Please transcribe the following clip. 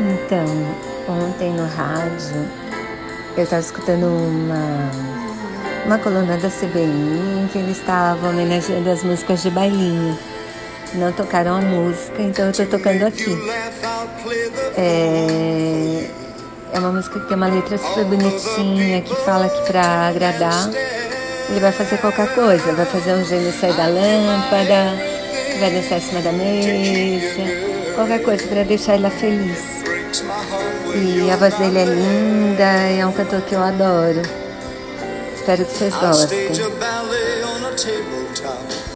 Então, ontem no rádio, eu estava escutando uma, uma coluna da CBI em que eles estavam homenageando as músicas de bailinho. Não tocaram a música, então eu estou tocando aqui. É, é uma música que tem uma letra super bonitinha, que fala que para agradar ele vai fazer qualquer coisa, vai fazer um gênio sair da lâmpada, vai dançar em cima da mesa qualquer coisa para deixar ela feliz. E a voz dele é linda, é um cantor que eu adoro. Espero que vocês gostem.